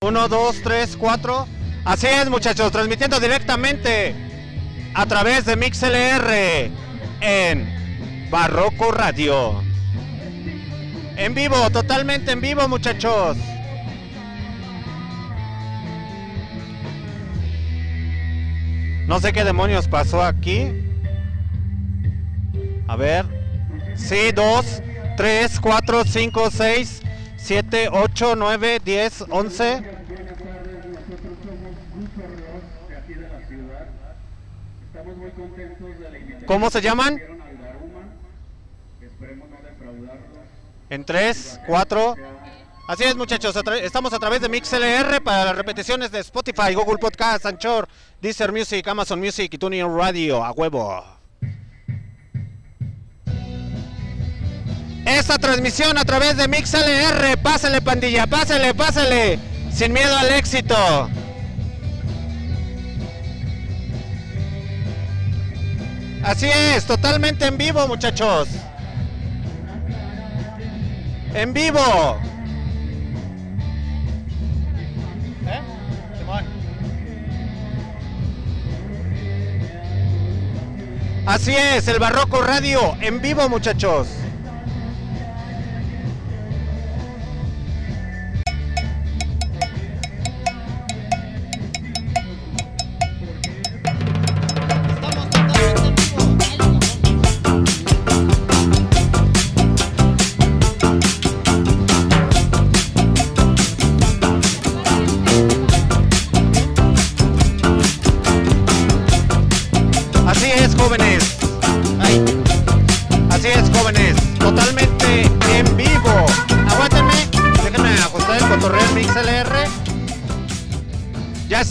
Uno, dos, tres, cuatro. Así es, muchachos, transmitiendo directamente a través de MixLR en Barroco Radio. En vivo, totalmente en vivo, muchachos. No sé qué demonios pasó aquí. A ver. Sí, dos, tres, cuatro, cinco, seis, siete, ocho, nueve, diez, once. ¿Cómo se llaman? En 3, 4. Así es, muchachos. Estamos a través de MixLR para las repeticiones de Spotify, Google Podcast, Anchor, Deezer Music, Amazon Music y TuneIn Radio. A huevo. Esta transmisión a través de MixLR. Pásale, pandilla, pásale, pásale. Sin miedo al éxito. Así es, totalmente en vivo, muchachos. En vivo. ¿Eh? Así es, el Barroco Radio en vivo, muchachos.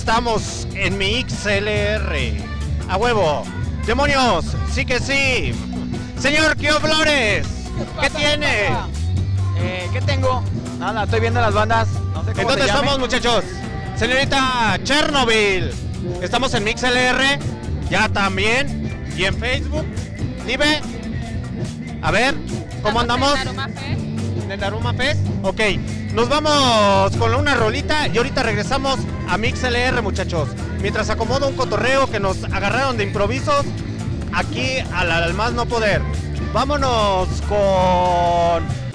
Estamos en mi XLR. A huevo. Demonios, sí que sí. Señor Kio Flores, ¿qué, tiene? Eh, ¿Qué tengo? Nada, estoy viendo las bandas. No sé ¿En dónde estamos, muchachos? Señorita Chernobyl. Estamos en MixLR, ya también. Y en Facebook. Dime. A ver, ¿cómo andamos? ¿En el Daruma Fest? Ok. Nos vamos con una rolita y ahorita regresamos a MixLR, muchachos. Mientras acomodo un cotorreo que nos agarraron de improvisos aquí al, al más no poder. Vámonos con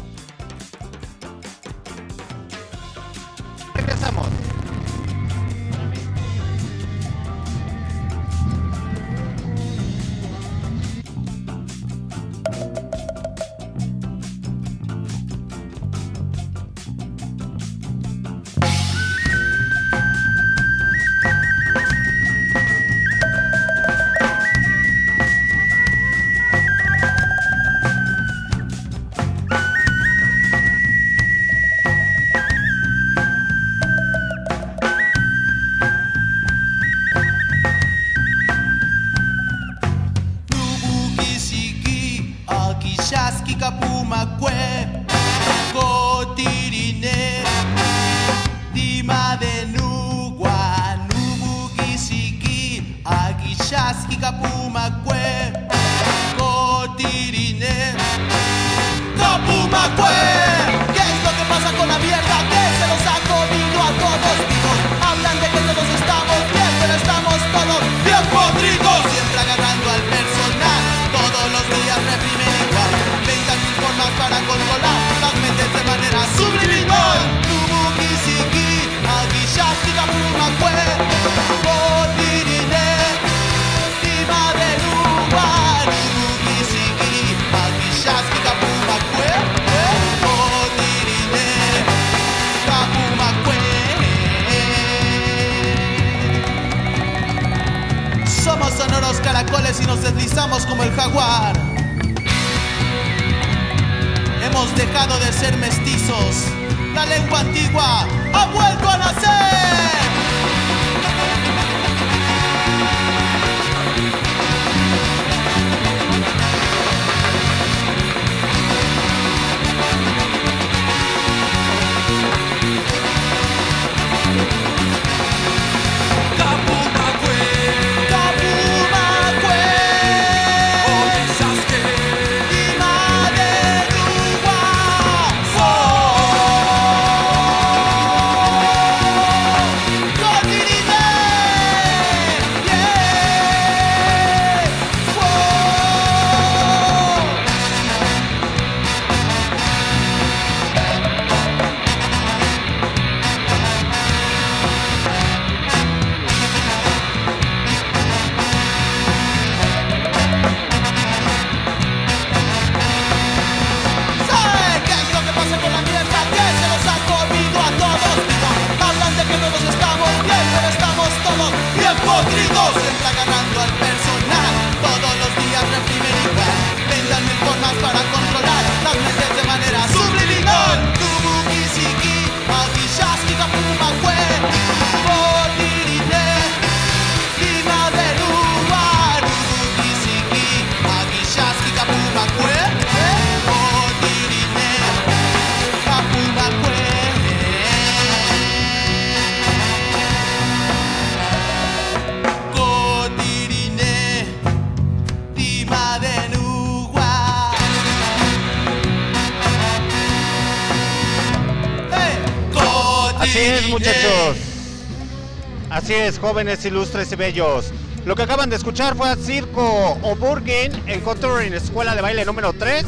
jóvenes, ilustres y bellos. Lo que acaban de escuchar fue a Circo Oburgen en Contouring Escuela de Baile número 3.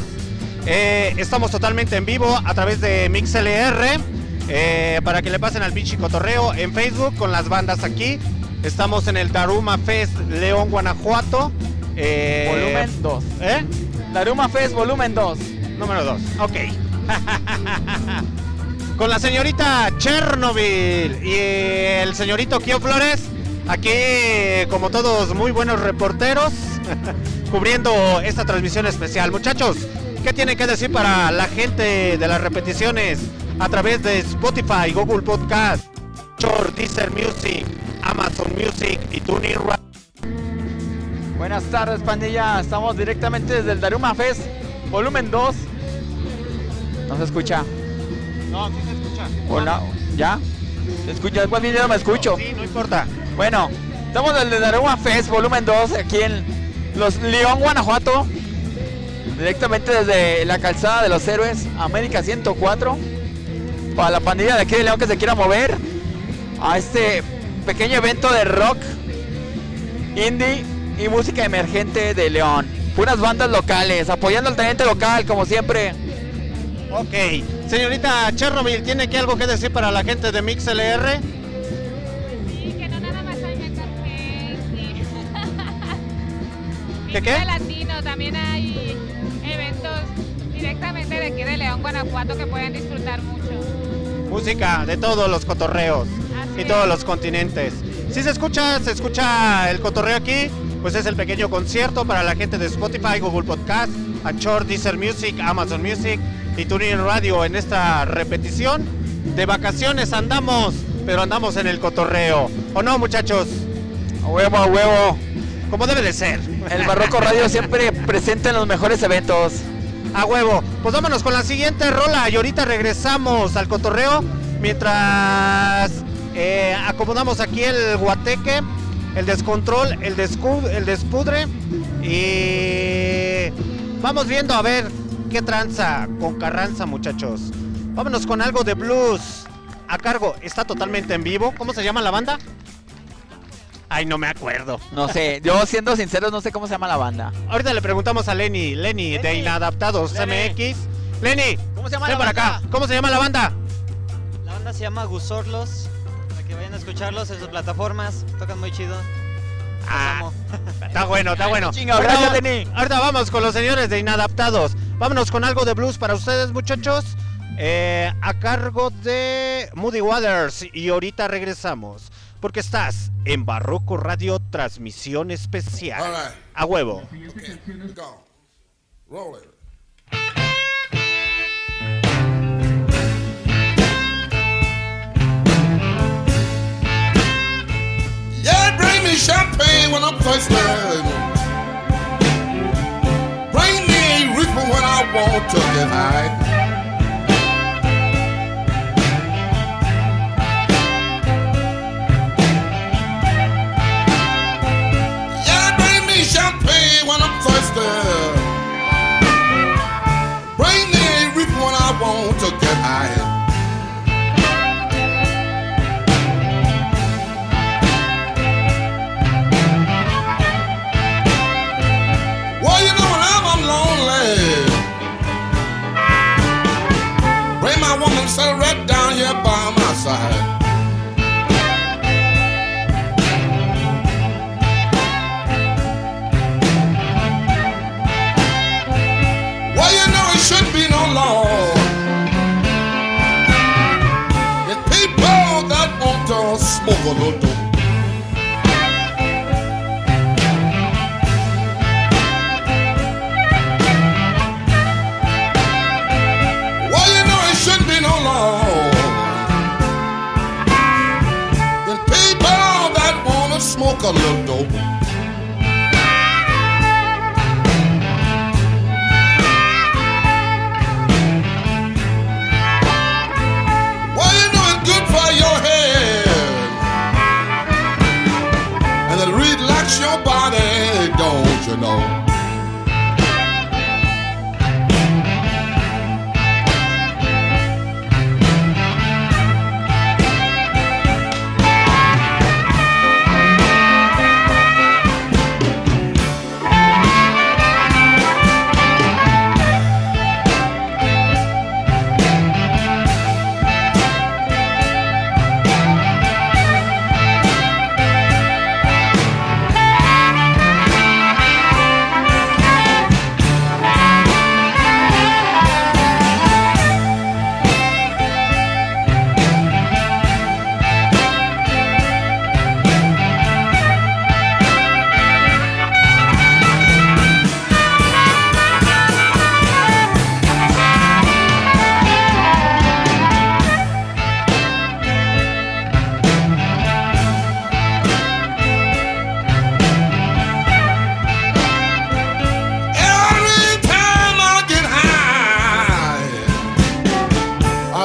Eh, estamos totalmente en vivo a través de MixLR eh, para que le pasen al pinche cotorreo en Facebook con las bandas aquí. Estamos en el Daruma Fest León, Guanajuato. Eh, Volumen 2. ¿Eh? Daruma Fest, volumen 2. Número 2. Ok. Con la señorita Chernobyl y el señorito Kio Flores. Aquí, como todos, muy buenos reporteros. cubriendo esta transmisión especial. Muchachos, ¿qué tienen que decir para la gente de las repeticiones a través de Spotify, Google Podcast, Short, Deezer Music, Amazon Music y TuneIn? Buenas tardes, pandilla. Estamos directamente desde el Daruma Fest, volumen 2. No se escucha. No, sí se escucha. Hola, ¿ya? ¿Se escucha? Después bien, yo no me escucho. Sí, no importa. Bueno, estamos desde el Daruma Fest, volumen 2, aquí en Los León, Guanajuato. Directamente desde la calzada de los héroes, América 104. Para la pandilla de aquí de León que se quiera mover a este pequeño evento de rock, indie y música emergente de León. Puras bandas locales, apoyando al talento local, como siempre. Ok. Señorita Chernobyl, ¿tiene que algo que decir para la gente de MixLR? Sí, que no nada más hay café. Sí. ¿Qué, qué? Latino, también hay eventos directamente de aquí de León, Guanajuato que pueden disfrutar mucho. Música de todos los cotorreos Así y todos los continentes. Si se escucha, se escucha el cotorreo aquí, pues es el pequeño concierto para la gente de Spotify, Google Podcast, Anchor, Deezer Music, Amazon Music y TuneIn Radio en esta repetición. De vacaciones andamos, pero andamos en el cotorreo. ¿O no, muchachos? A huevo, a huevo. Como debe de ser. El Barroco Radio siempre presente en los mejores eventos. A huevo. Pues vámonos con la siguiente rola y ahorita regresamos al cotorreo mientras eh, acomodamos aquí el guateque, el descontrol, el, descu- el despudre y vamos viendo a ver qué tranza con Carranza muchachos. Vámonos con algo de blues a cargo. Está totalmente en vivo. ¿Cómo se llama la banda? Ay, no me acuerdo. No sé, yo siendo sincero no sé cómo se llama la banda. Ahorita le preguntamos a Lenny, Lenny, de. Inadaptados Lenny. MX. Lenny, ¿Cómo se llama ven la para banda? acá. ¿Cómo se llama la banda? La banda se llama Gusorlos, para que vayan a escucharlos en sus plataformas, tocan muy chido. Ah, amo. está bueno, está bueno. Chinga, Ahorita gracias, Lenny. Ahorita vamos con los señores de Inadaptados. Vámonos con algo de blues para ustedes, muchachos. eh, a cargo de Moody Waters. Y ahorita regresamos. Porque estás en Barroco Radio Transmisión Especial. Right. A huevo. Okay, go. Roll it. Yeah, bring me champagne when I'm thirsty. When I to smoke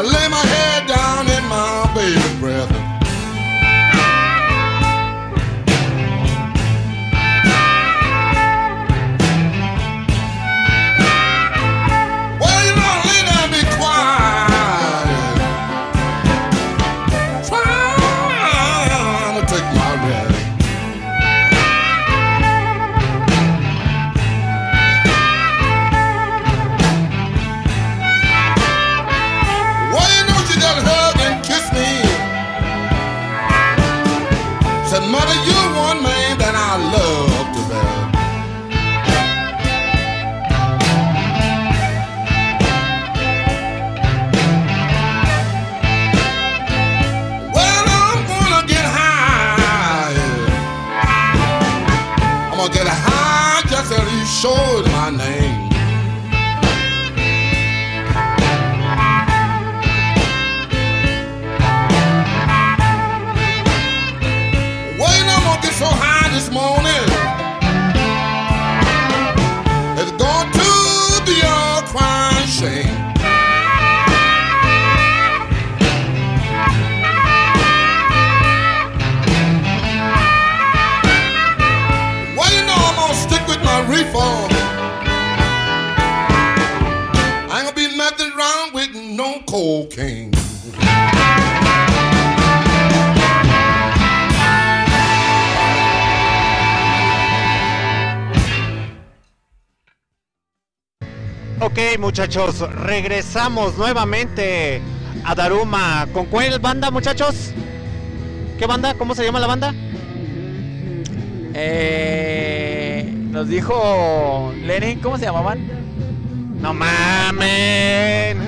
Problema muchachos, regresamos nuevamente a Daruma. ¿Con cuál banda, muchachos? ¿Qué banda? ¿Cómo se llama la banda? Eh, nos dijo Lenin, ¿cómo se llamaban? No mamen.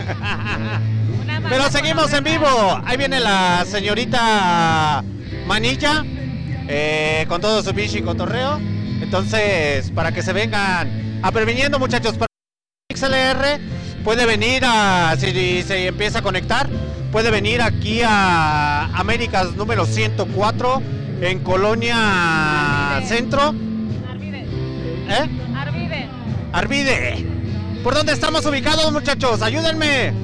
Pero seguimos en vivo. Ahí viene la señorita Manilla eh, con todo su bichi y cotorreo. Entonces, para que se vengan apreviniendo, muchachos, venir a si se empieza a conectar, puede venir aquí a Américas número 104 en Colonia Centro, Arvide. ¿eh? Arvide. Arvide. ¿Por dónde estamos ubicados, muchachos? Ayúdenme.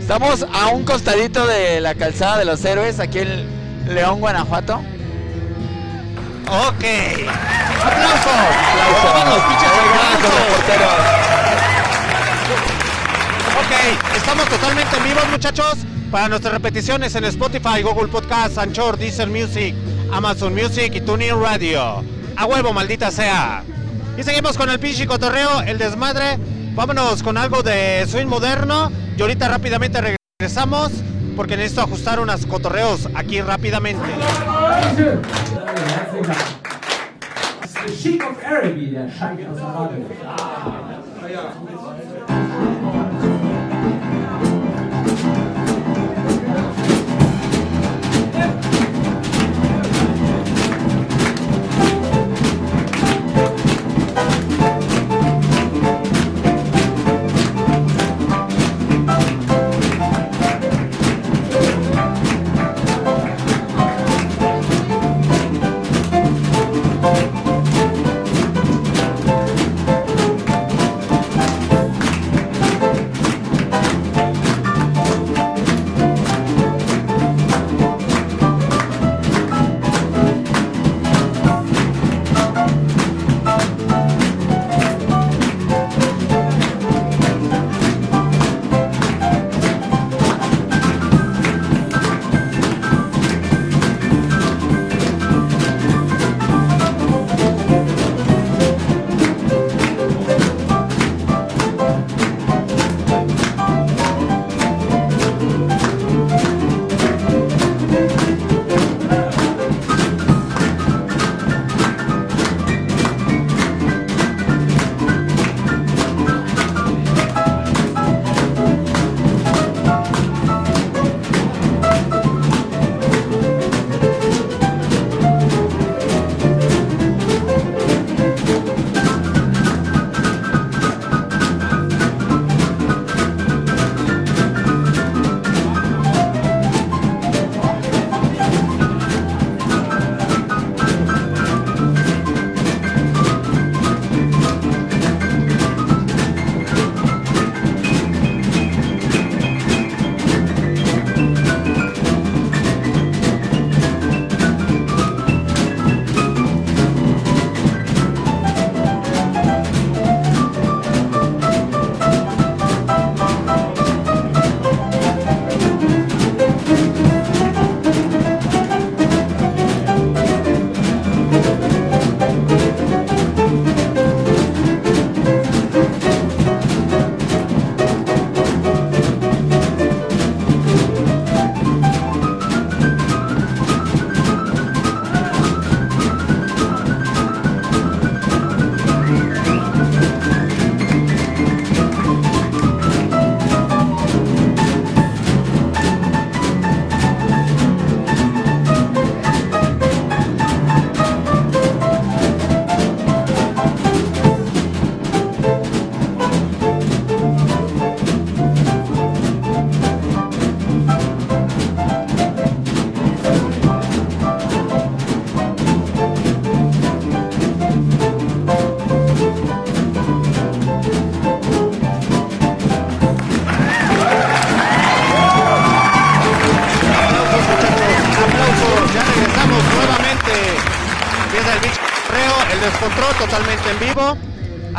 Estamos a un costadito de la calzada de los héroes, aquí en León, Guanajuato. Ok. ¡Aplausos! Aplausos. los pinches. Ok, estamos totalmente en vivo, muchachos. Para nuestras repeticiones en Spotify, Google Podcast, Anchor, Deezer Music, Amazon Music y TuneIn Radio. A huevo, maldita sea. Y seguimos con el pinche cotorreo, el desmadre. Vámonos con algo de swing moderno. Y ahorita rápidamente regresamos porque necesito ajustar unos cotorreos aquí rápidamente.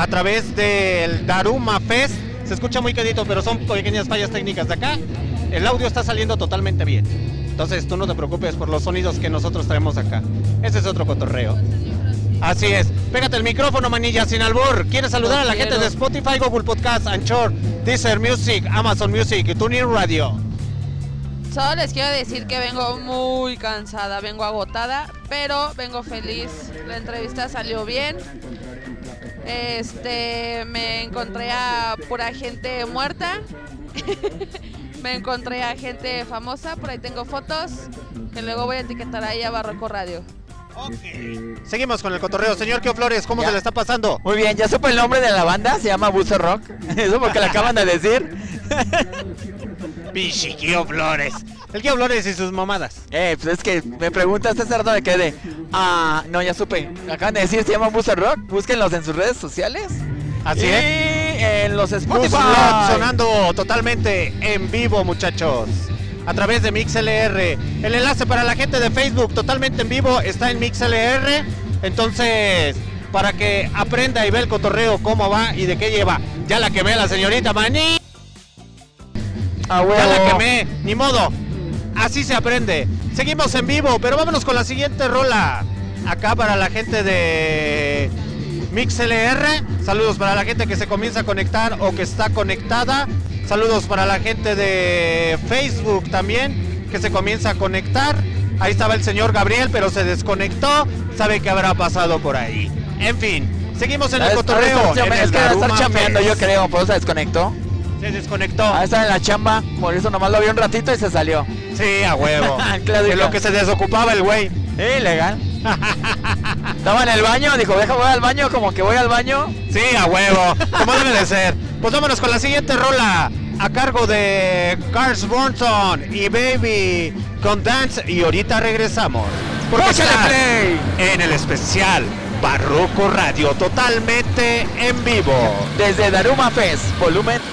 A través del Daruma Fest. Se escucha muy quedito, pero son pequeñas fallas técnicas de acá. El audio está saliendo totalmente bien. Entonces tú no te preocupes por los sonidos que nosotros traemos acá. Ese es otro cotorreo. Así es. Pégate el micrófono, manilla, sin albur. ¿Quieres saludar a la gente de Spotify, Google Podcast, Anchor, Deezer Music, Amazon Music y TuneIn Radio? Solo les quiero decir que vengo muy cansada, vengo agotada, pero vengo feliz. La entrevista salió bien. Este, me encontré a pura gente muerta. me encontré a gente famosa, por ahí tengo fotos que luego voy a etiquetar ahí a Barroco Radio. Seguimos con el cotorreo. Señor Kio Flores, ¿cómo Ya. se le está pasando? Muy bien, ya supe el nombre de la banda, se llama Buzo Rock. Eso porque lo acaban de decir. Pichi Kio Flores. El Kio Flores y sus mamadas. Eh, pues es que me preguntas César dónde quedé. Ah, no, ya supe. Acaban de decir, se llama Buzo Rock. Búsquenlos en sus redes sociales. Así y es. en los Spotify. Sonando totalmente en vivo, muchachos. A través de MixLR. El enlace para la gente de Facebook totalmente en vivo está en MixLR. Entonces, para que aprenda y vea el cotorreo cómo va y de qué lleva. Ya la quemé la señorita Maní. Ah, Ya la quemé. Ni modo. Así se aprende. Seguimos en vivo, pero vámonos con la siguiente rola. Acá para la gente de MixLR. Saludos para la gente que se comienza a conectar o que está conectada. Saludos para la gente de Facebook también que se comienza a conectar. Ahí estaba el señor Gabriel, pero se desconectó. Sabe qué habrá pasado por ahí. En fin, seguimos en el cotorreo. Es que debe estar Daruma chambeando, Fest. yo creo, por eso se desconectó. Se desconectó. Ah, está en la chamba, por eso nomás lo vi un ratito y se salió. Sí, a huevo. Claro, lo que se desocupaba el güey. Eh, legal. Estaba en el baño, dijo, deja voy al baño, como que voy al baño. Sí, a huevo. Como debe de ser. Pues vámonos con la siguiente rola. A cargo de Cars Bronson y Baby con Dance. Y ahorita regresamos. Porque ¡Échale estás play! en el especial Barroco Radio. Totalmente en vivo. Desde Daruma Fest, volumen.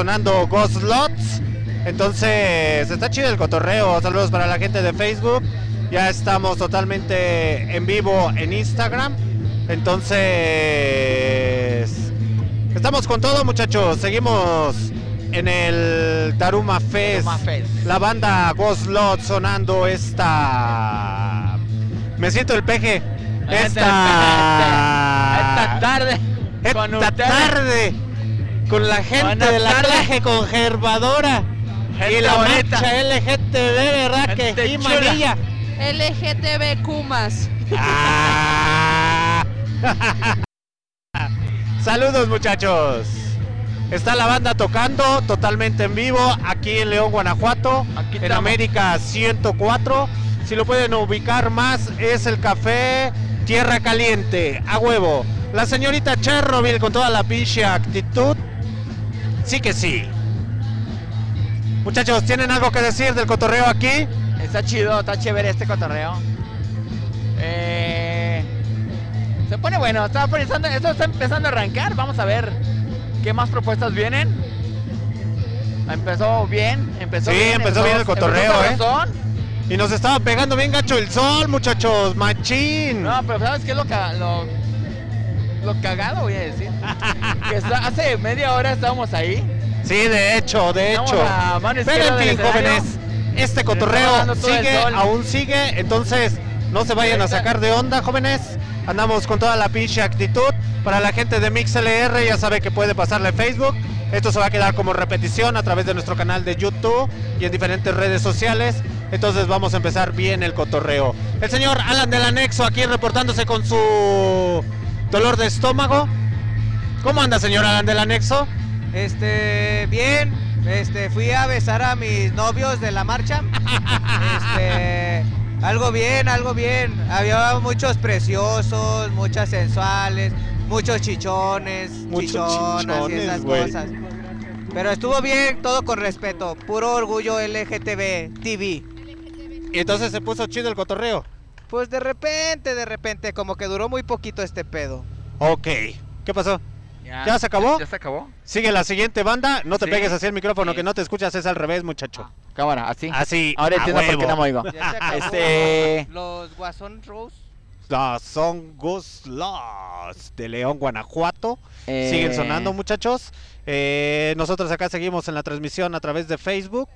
Sonando Ghost Lots. Entonces, está chido el cotorreo. Saludos para la gente de Facebook. Ya estamos totalmente en vivo en Instagram. Entonces, estamos con todo, muchachos. Seguimos en el Taruma Fest. Taruma Fest. La banda Ghost Lot sonando esta. Me siento el peje. Esta. Esta tarde. Esta tarde. Con la gente Buenas de la clase conservadora. y la bonita. marcha LGTB, ¿verdad? Que Gente sí, manilla. LGTB Kumas. Ah. Saludos muchachos. Está la banda tocando totalmente en vivo aquí en León, Guanajuato, Aquí en. América 104. Si lo pueden ubicar más es el café Tierra Caliente, a huevo. La señorita Chernobyl con toda la pinche actitud. Sí que sí. Muchachos, ¿tienen algo que decir del cotorreo aquí? Está chido, está chévere este cotorreo. Eh, se pone bueno, está empezando, esto está empezando a arrancar. Vamos a ver qué más propuestas vienen. Empezó bien, empezó Sí, bien. empezó bien el cotorreo, ¿eh? Y nos estaba pegando bien gacho el sol, muchachos. Machín. No, pero ¿sabes qué es lo, lo, lo cagado, voy a decir? que está- hace media hora estábamos ahí. Sí, de hecho, de Estamos hecho. a mano Pero izquierda en del fin, escenario. jóvenes, este cotorreo sigue, aún sigue. Entonces, no se vayan a sacar de onda, jóvenes. Andamos con toda la pinche actitud. Para la gente de MixLR, ya sabe que puede pasarle Facebook. Esto se va a quedar como repetición a través de nuestro canal de YouTube y en diferentes redes sociales. Entonces vamos a empezar bien el cotorreo. El señor Alan del Anexo aquí reportándose con su dolor de estómago. ¿Cómo anda, señor Alan del Anexo? Este, bien, este, fui a besar a mis novios de la marcha. Este, algo bien, algo bien. Había muchos preciosos, muchas sensuales, muchos chichones, Muchos chichonas chichones, y esas cosas. Pero estuvo bien, todo con respeto. Puro orgullo LGTB TV. Y entonces se puso chido el cotorreo. Pues de repente, de repente, como que duró muy poquito este pedo. Ok. ¿Qué pasó? ¿Ya se acabó? ¿Ya se acabó? Sigue la siguiente banda. No te Sí. pegues así el micrófono, Sí. que no te escuchas, es al revés, muchacho. Cámara, así. Así. Ahora entiendo por qué no me oigo. Ya se acabó. Este. Los Guasón Rose. Los son Gus Lost de León, Guanajuato. Eh, Siguen sonando, muchachos. Eh, nosotros acá seguimos en la transmisión a través de Facebook.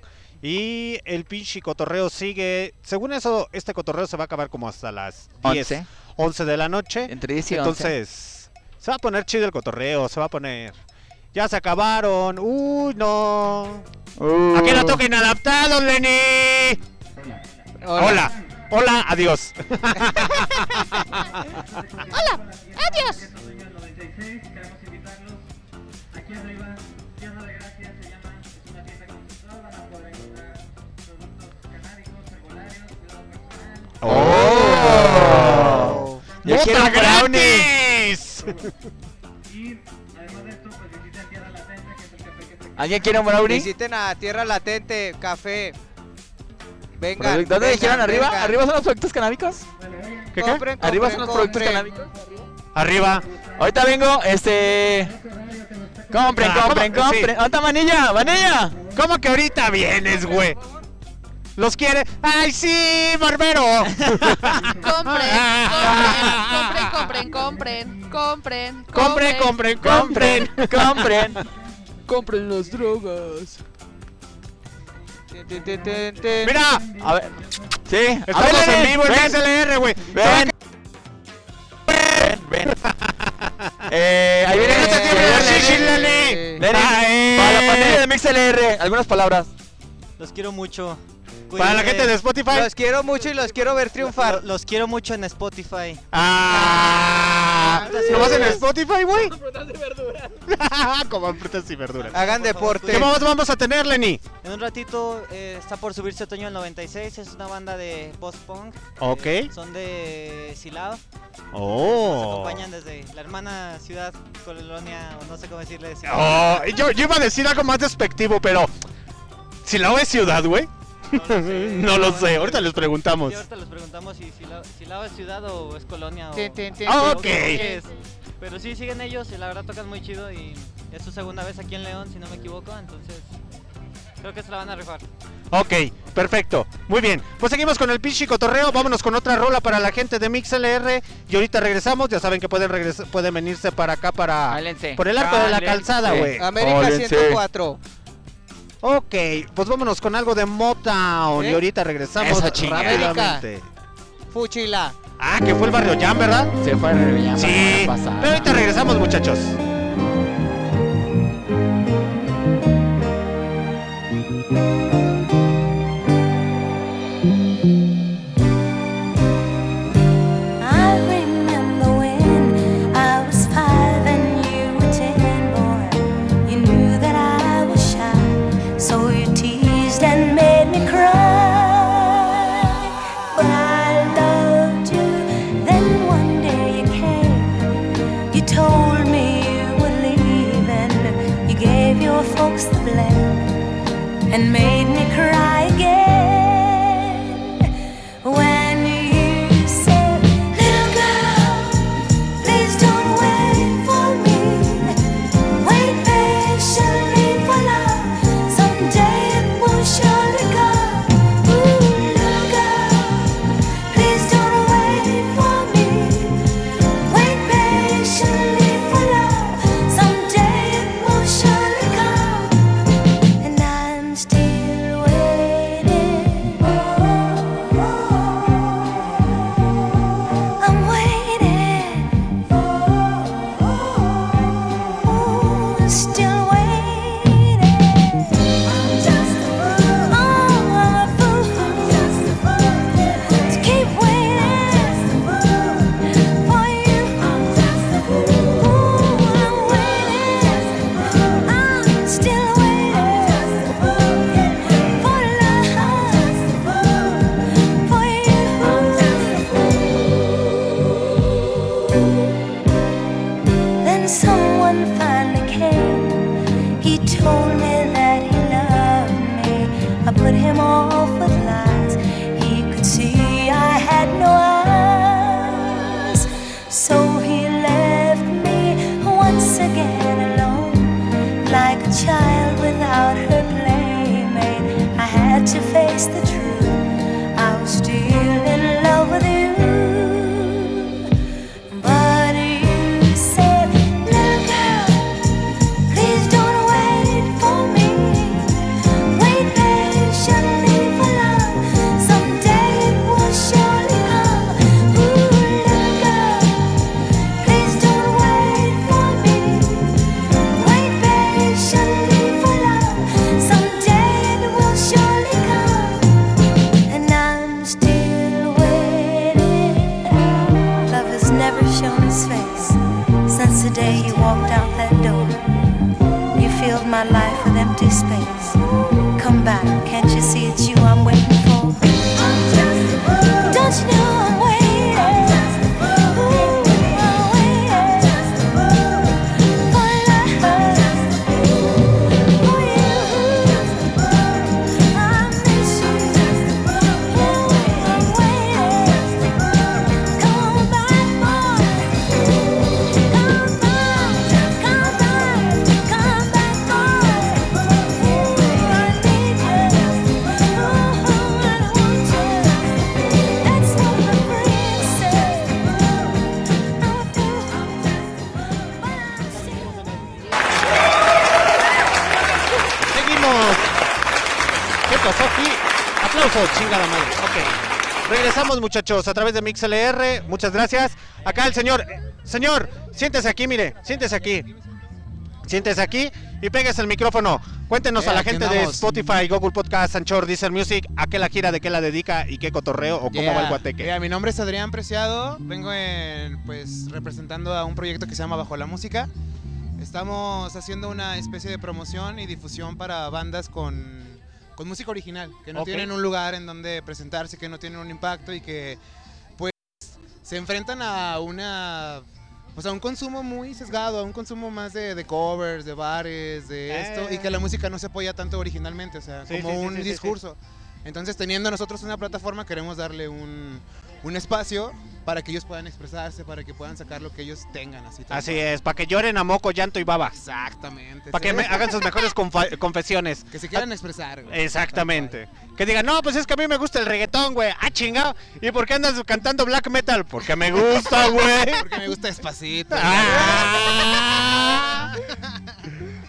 Y el pinche cotorreo sigue. Según eso, este cotorreo se va a acabar como hasta las 10, 11. 11 de la noche. Entre 10 y 11. Entonces, se va a poner chido el cotorreo, se va a poner. Ya se acabaron. Uy, no. Uh. Aquí no toquen adaptados, Lenny. Hola. Hola, adiós. Hola, adiós. ¡Oh! Yo ¡Bota quiero brownie. gratis! ¿Alguien quiere un brownie? Visiten a Tierra Latente, café. Vengan. Produ- ¿Dónde dijeron arriba? vengan. ¿Arriba son los productos canábicos? ¿Qué, qué? Compren, ¿Arriba compren, son los productos compren. canábicos? Arriba. Ahorita vengo, este. Compren, Ah, compren, compren. Sí. ¿Dónde está Manilla? ¡Manilla! ¿Cómo que ahorita vienes, güey? ¿Los quiere? ¡Ay, sí, barbero! Compren, compren, compren, compren, compren, compren, compren, compren. compren. compren las drogas. Mira, A ver. Sí. estamos en vivo en SLR, güey. Ven. Ven, ven. Eh, ahí viene. Para la pandilla de MixLR, algunas palabras. Los quiero mucho. Para la gente de Spotify. Los quiero mucho y los quiero ver triunfar. Lo- Los quiero mucho en Spotify. Ah, Frutas y ¿Lo vas en verduras. Spotify, güey? Como frutas y verduras. Hagan deporte. ¿Qué más vamos a tener, Lenny? En un ratito eh, está por subirse Otoño del 96. Es una banda de post-punk. Ok. Eh, son de Silao. Nos Oh. acompañan desde la hermana ciudad, colonia, o no sé cómo decirle. de Oh, yo, yo iba a decir algo más despectivo, pero. Si la es ciudad, güey. no lo sé, ahorita les preguntamos. Sí, ahorita les preguntamos si, si, la, si Lava es ciudad o es colonia o... Ah, ok. Pero sí, siguen ellos y la verdad tocan muy chido y es su segunda vez aquí en León, si no me equivoco, entonces creo que se la van a rifar. Ok, perfecto. Muy bien. Pues seguimos con el pinche cotorreo. Vámonos con otra rola para la gente de MixLR. Y ahorita regresamos. Ya saben que pueden regresar, pueden venirse para acá para por el arco de la calzada, güey. América Ólense. 104. Ok, pues vámonos con algo de Motown. ¿Eh? Y ahorita regresamos rápidamente. Fuchila. Ah, que fue el barrio Jam, ¿verdad? Se fue a Revillama Sí. la semana pasada. Pero ahorita regresamos, muchachos. The and made me cry Regresamos, muchachos, a través de MixLR. Muchas gracias. Acá el señor. Señor, siéntese aquí, mire. Siéntese aquí. Siéntese aquí y pégase el micrófono. Cuéntenos Eh, a la aquí gente de. Spotify, Google Podcast, Anchor, Deezer Music, a qué la gira, de qué la dedica y qué cotorreo o cómo va el guateque. Yeah, mi nombre es Adrián Preciado, vengo en, pues representando a un proyecto que se llama Bajo la Música. Estamos haciendo una especie de promoción y difusión para bandas con, con música original, que no tienen un lugar en donde presentarse, que no tienen un impacto y que pues se enfrentan a una pues a un consumo muy sesgado, a un consumo más de, de covers, de bares, de esto, y que la música no se apoya tanto originalmente, o sea, Sí, como sí, un sí. discurso. Entonces, teniendo nosotros una plataforma, queremos darle un, un espacio para que ellos puedan expresarse, para que puedan sacar lo que ellos tengan. Así, Así es, para que lloren a moco, llanto y baba. Exactamente. Para que sí. me hagan sus mejores confesiones. Que se quieran expresar. güey. Exactamente. Que digan, no, pues es que a mí me gusta el reggaetón, güey. Ah, chingado. ¿Y por qué andas cantando black metal? Porque me gusta, güey. Porque me gusta despacito. Ah.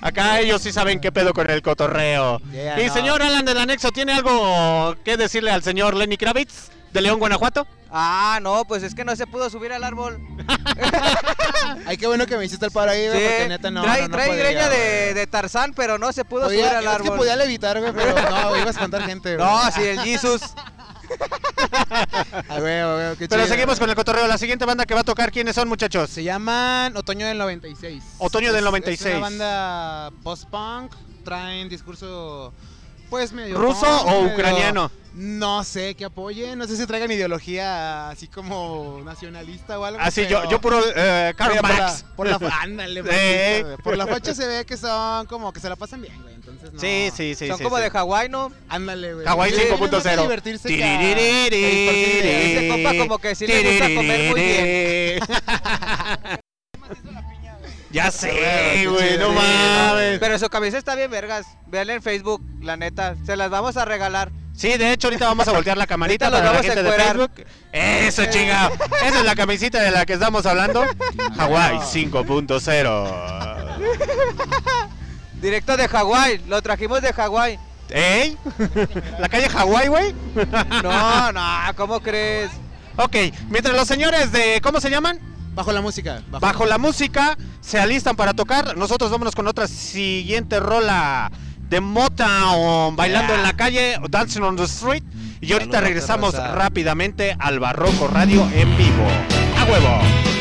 Acá ellos sí saben qué pedo con el cotorreo. Yeah, y no. señor Alan del Anexo, ¿tiene algo que decirle al señor Lenny Kravitz de León, Guanajuato? Ah, no, pues es que no se pudo subir al árbol. Ay, qué bueno que me hiciste el güey, Sí, porque neta no. trae no, no trae podía, greña de, de Tarzán, pero no se pudo Podía- subir al es árbol. que podía levitar, güey, pero no, iba a espantar gente, güey. No, sí, el Jesus. A ver, a ver, qué Pero chido. seguimos con el cotorreo. La siguiente banda que va a tocar, ¿quiénes son, muchachos? Se llaman Otoño del 96. Otoño del Es- 96. Es una banda post-punk, traen discurso, pues medio. ¿Ruso o medio- ucraniano? No sé, que apoyen. No sé si traigan ideología así como nacionalista o algo. Así, pero- Ah, yo, yo puro eh, Karl Mira, por la- Marx. Por la, ándale, Sí. marxista, güey. por la facha se ve que son como que se la pasan bien, güey. Entonces, no. Sí, sí, sí. Son sí, como sí. de Hawái, ¿no? Ándale, güey. Hawái Sí, 5.0. les gusta divertirse Ese compa como que sí le gusta comer muy bien. Ya Qué sé, güey, no mames. Pero su camisa está bien vergas. Veanla en Facebook, la neta. Se las vamos a regalar. Sí, de hecho, ahorita vamos a voltear la camarita para la a gente de encuerar. Facebook. Eso, chingado. Esa es la camisita de la que estamos hablando. Hawái 5.0. Directo de Hawái. Lo trajimos de Hawái. ¿Ey? ¿La calle Hawái, güey? No, no, ¿cómo crees? Ok, mientras los señores de... ¿Cómo se llaman? Bajo la música. Bajo la música se alistan para tocar. Nosotros vámonos con otra siguiente rola de Motown, bailando en la calle, Dancing on the Street. Y ahorita regresamos rápidamente al Barroco Radio en vivo. ¡A huevo!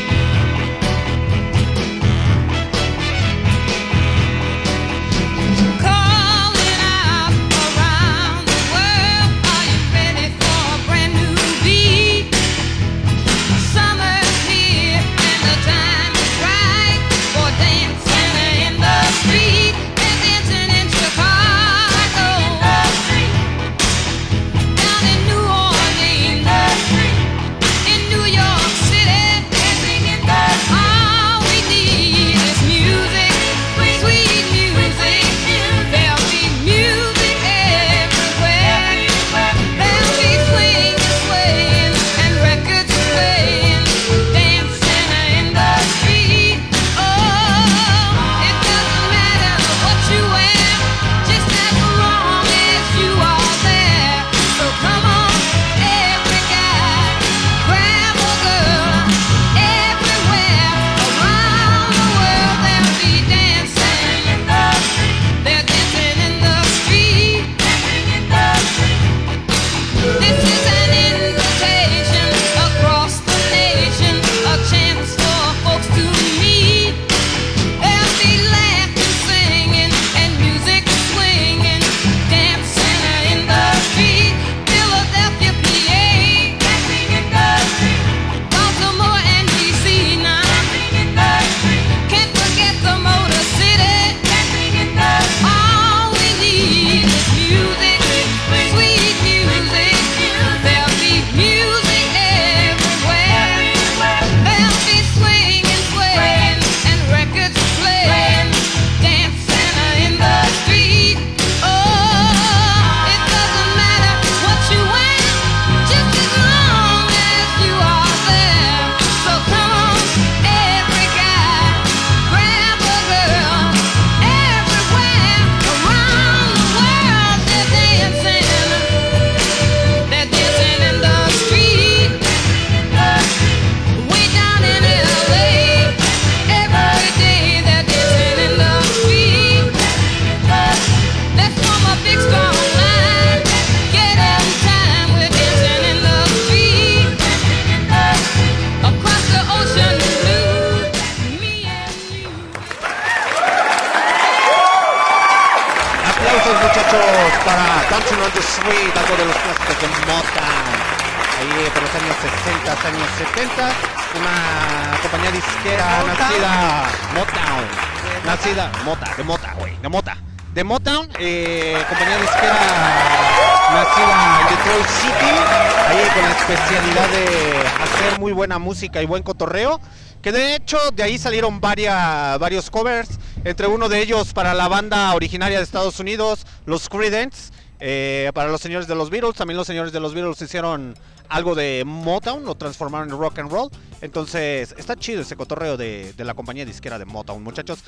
Música y buen cotorreo. Que de hecho de ahí salieron varia- varios covers, entre uno de ellos para la banda originaria de Estados Unidos, los Creedence, eh, para los señores de los Beatles, también los señores de los Beatles hicieron algo de Motown, lo transformaron en rock and roll. Entonces está chido ese cotorreo de, de la compañía disquera de Motown, muchachos.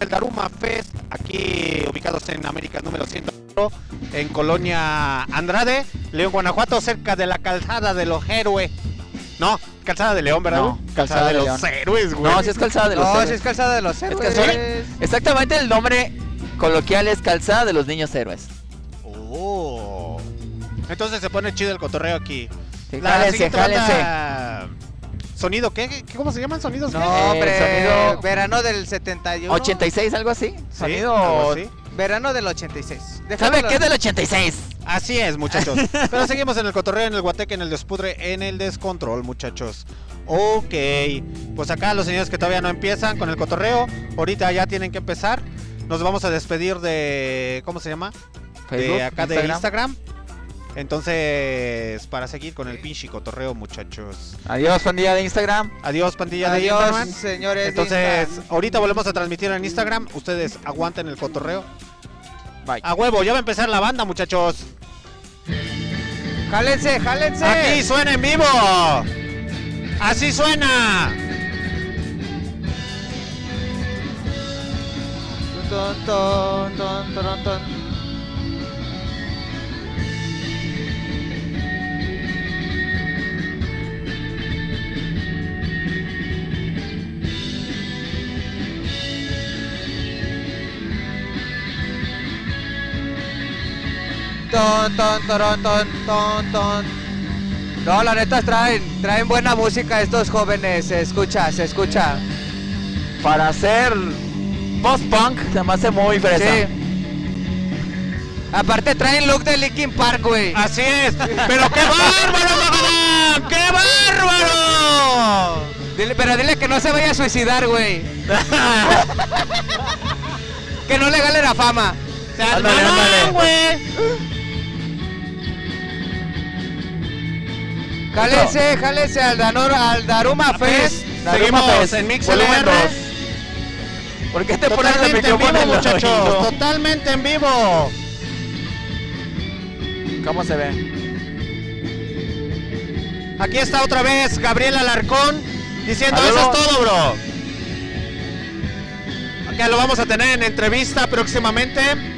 El Daruma Fest, aquí ubicados en América número 101, en Colonia Andrade, León, Guanajuato, cerca de la calzada de los héroes. No, calzada de León, ¿verdad? No, calzada de los León. héroes, güey. No, si es calzada de los No, héroes. si es calzada de los Es que héroes. exactamente el nombre coloquial es calzada de los niños héroes. Oh. Entonces se pone chido el cotorreo aquí. Sí, La jálense, Sonido, ¿qué? ¿Qué- ¿Cómo se llaman sonidos? No, qué? hombre, sonido- verano del 71. 86, algo así. Sí, Sonido. algo así. Verano del 86. ¿Sabe qué es del 86? Así es, muchachos. Pero seguimos en el cotorreo, en el guateque, en el despudre, en el descontrol, muchachos. Ok, pues acá los señores que todavía no empiezan con el cotorreo, ahorita ya tienen que empezar. Nos vamos a despedir de. ¿Cómo se llama? Facebook, de acá de Instagram. Entonces, para seguir con el pinche cotorreo, muchachos. Adiós, pandilla de Instagram. Adiós, pandilla de Adiós, Instagram. señores. Entonces, ahorita volvemos a transmitir en Instagram. Ustedes aguanten el cotorreo. Bye. A huevo, ya va a empezar la banda, muchachos. Jálense, jálense. Aquí suena en vivo. Así suena. Ton, ton, ton, ton, ton. Ton, ton, ton, ton. No, la neta traen, traen buena música estos jóvenes, se escucha, se escucha. Para hacer post-punk se me hace muy fresa. Sí. Aparte traen look de Linkin Park, güey. Así es. Pero qué bárbaro, Magadán. ¡Qué bárbaro! Dile- pero dile que no se vaya a suicidar, güey. que no le gane la fama. Ándale, ándale. güey. Jálense, jálense al, Danor, al Daruma Fest. Daruma Seguimos Fest, en Mix LR. ¿Por qué te pones el en micrófono vivo, en el muchachos. Totalmente en vivo. ¿Cómo se ve? Aquí está otra vez Gabriel Alarcón diciendo eso es todo, bro. Que lo vamos a tener en entrevista próximamente.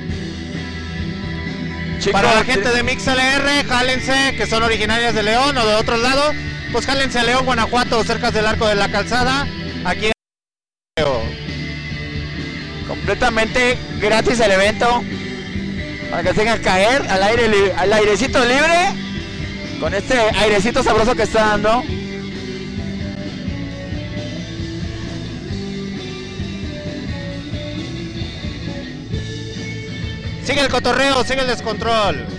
Chicos, Para la gente de MixLR, jálense, que son originarias de León o de otro lado, pues jálense a León, Guanajuato, cerca del Arco de la Calzada, aquí en completamente gratis el evento. Para que tengan caer al aire al airecito libre. Con este airecito sabroso que está dando. Sigue el cotorreo, sigue el descontrol.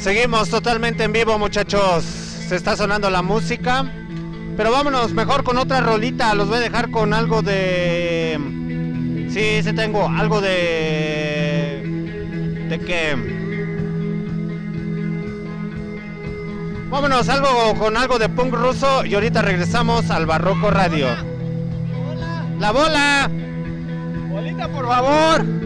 Seguimos totalmente en vivo, muchachos. Se está sonando la música. Pero vámonos mejor con otra rolita. Los voy a dejar con algo de. Sí, sí tengo. Algo de. ¿De qué? Vámonos algo con algo de punk ruso y ahorita regresamos al Barroco Radio. Hola. Hola. La bola. Bolita, por favor.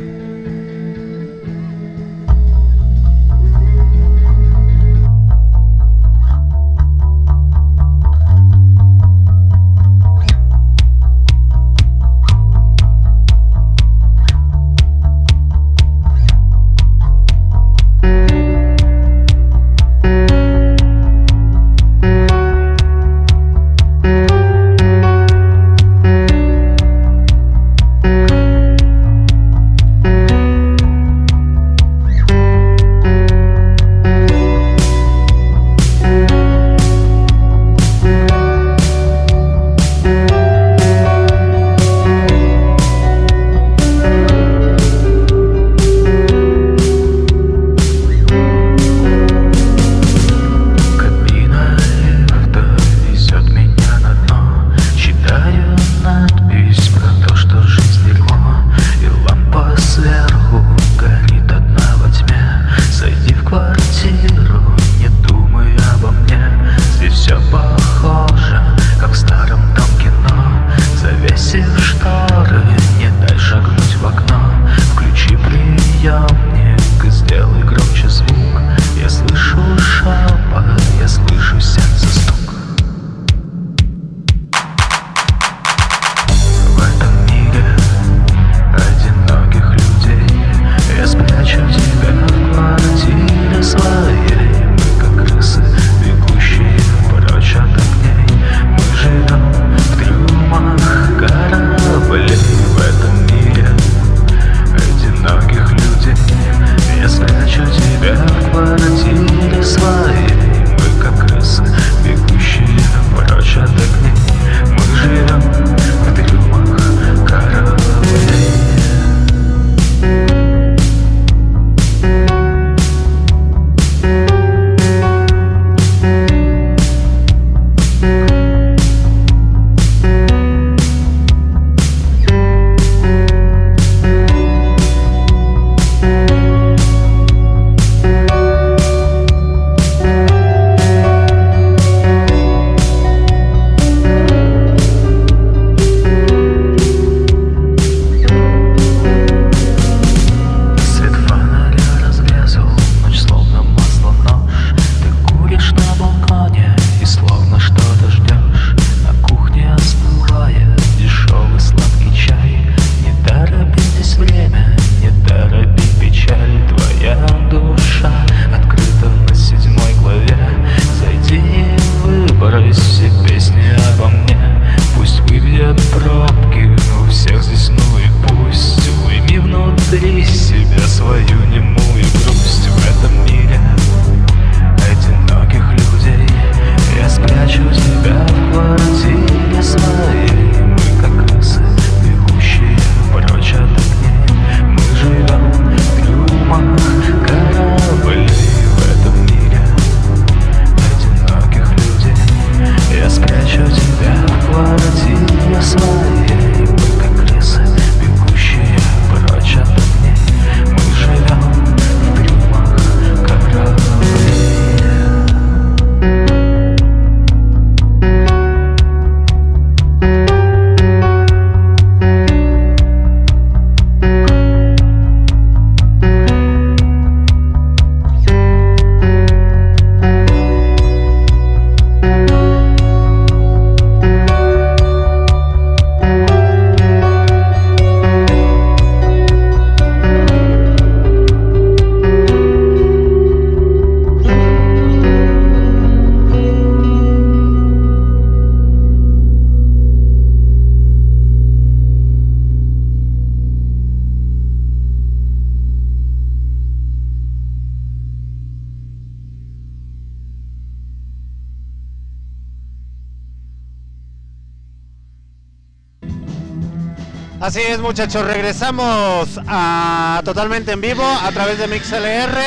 Así es, muchachos, regresamos a totalmente en vivo a través de MixLR.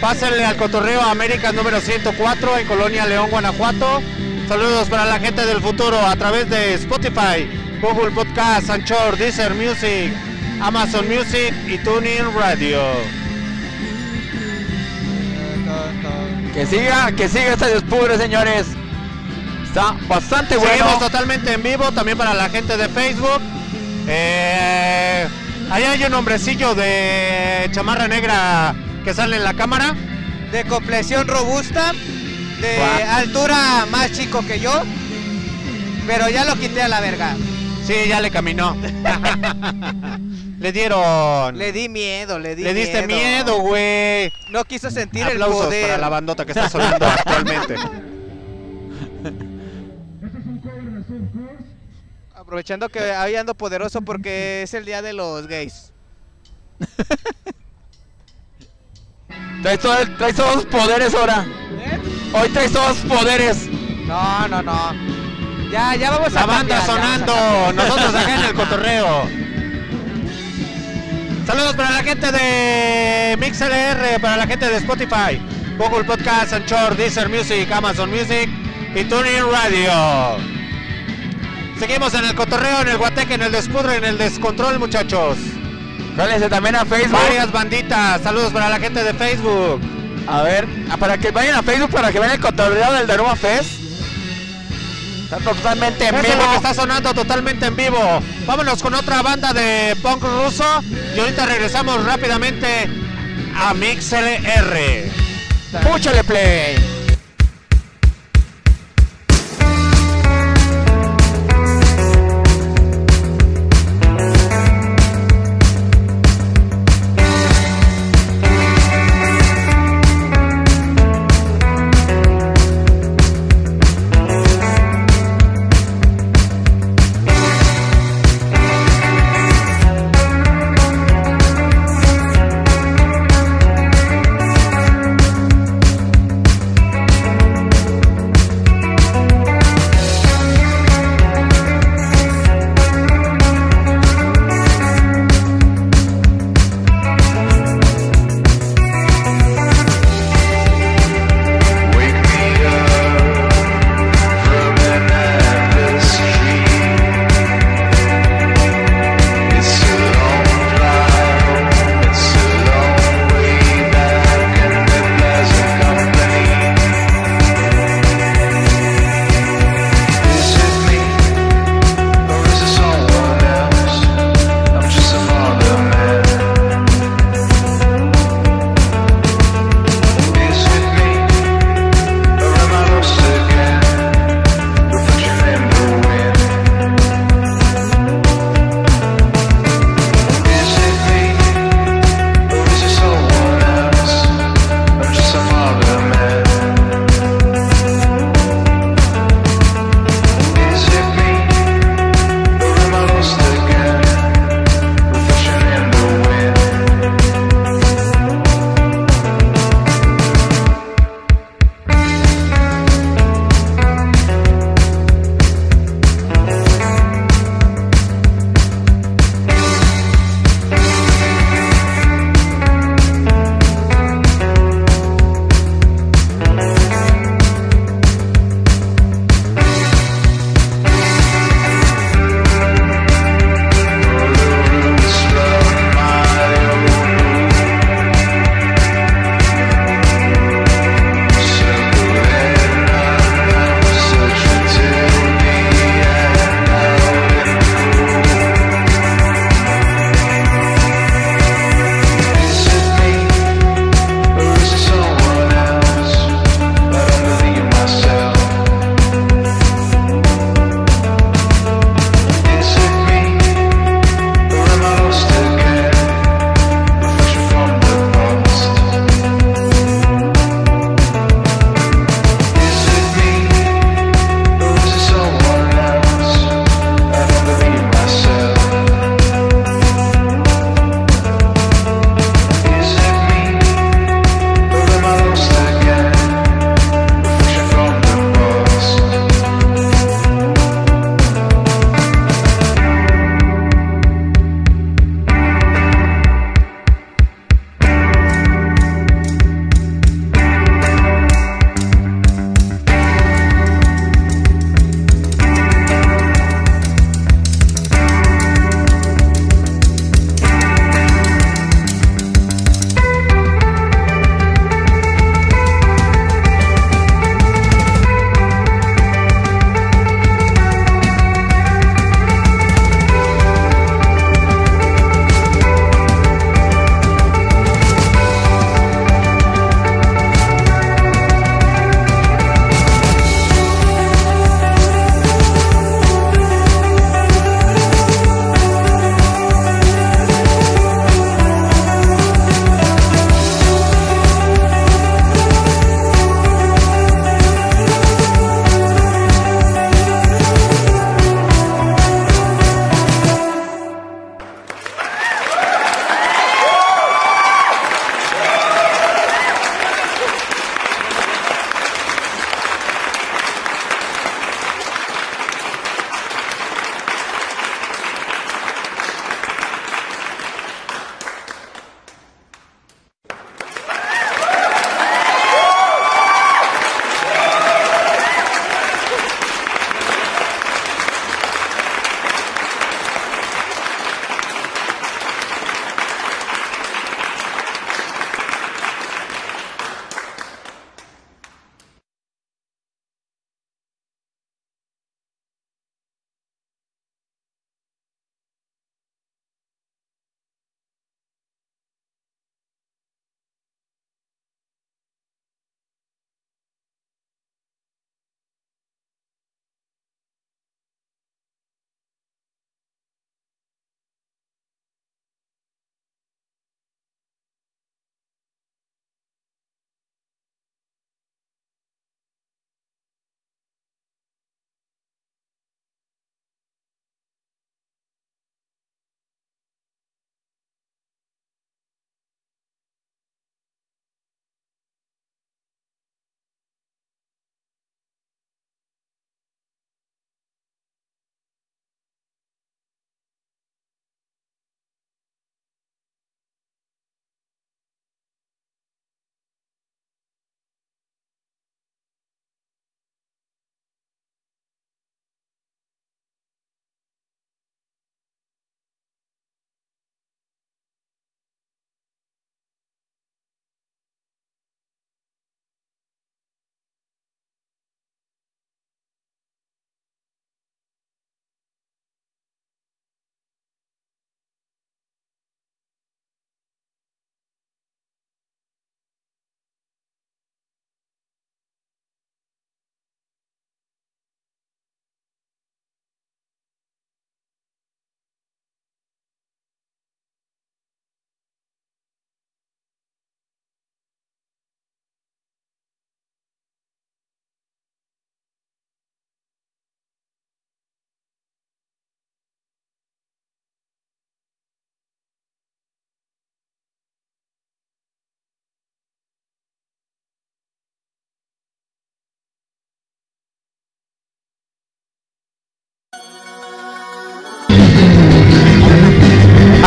Pásenle al cotorreo América número 104 en Colonia León, Guanajuato. Saludos para la gente del futuro a través de Spotify, Google Podcast, Anchor, Deezer Music, Amazon Music y TuneIn Radio. Que siga, que siga este despudre, señores. Está bastante bueno. Seguimos totalmente en vivo también para la gente de Facebook eh, ahí hay un hombrecillo de chamarra negra que sale en la cámara. De complexión robusta, de altura más chico que yo, pero ya lo quité a la verga. Sí, ya le caminó. le dieron. Le di miedo, le di Le diste miedo, güey. No quiso sentir Aplausos el poder. para la bandota que está sonando actualmente. Aprovechando que hoy ando poderoso porque es el día de los gays. Traes, todo- traes todos los poderes ahora. Hoy traes todos los poderes. No, no, no. Ya, ya vamos a La banda cambiar, a sonando, nosotros acá en el cotorreo. Saludos para la gente de MixLR, para la gente de Spotify, Google Podcast, Anchor, Deezer Music, Amazon Music y TuneIn Radio. Seguimos en el cotorreo, en el guateque, en el despudre, en el descontrol, muchachos. Cálense también a Facebook. Varias banditas. Saludos para la gente de Facebook. A ver, ah, para que vayan a Facebook, para que vean el cotorreo del Daruma Fest. Está totalmente en Eso es vivo. lo que está sonando totalmente en vivo. Vámonos con otra banda de punk ruso y ahorita regresamos rápidamente a MixLR. Púchale play.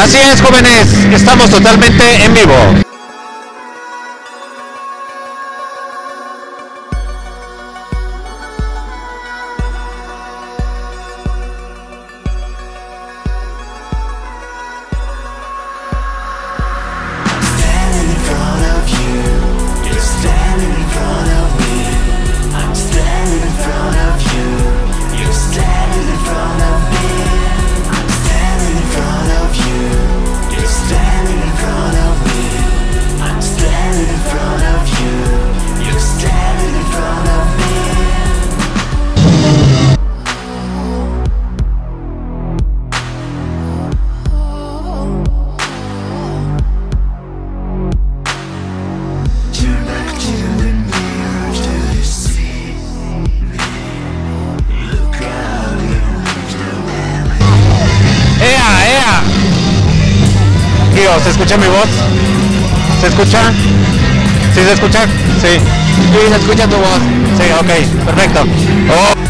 Así es, jóvenes, estamos totalmente en vivo. Escucha mi voz? ¿Se escucha? ¿Sí se escucha? Sí. Sí, se escucha tu voz. Sí, ok, perfecto. Oh.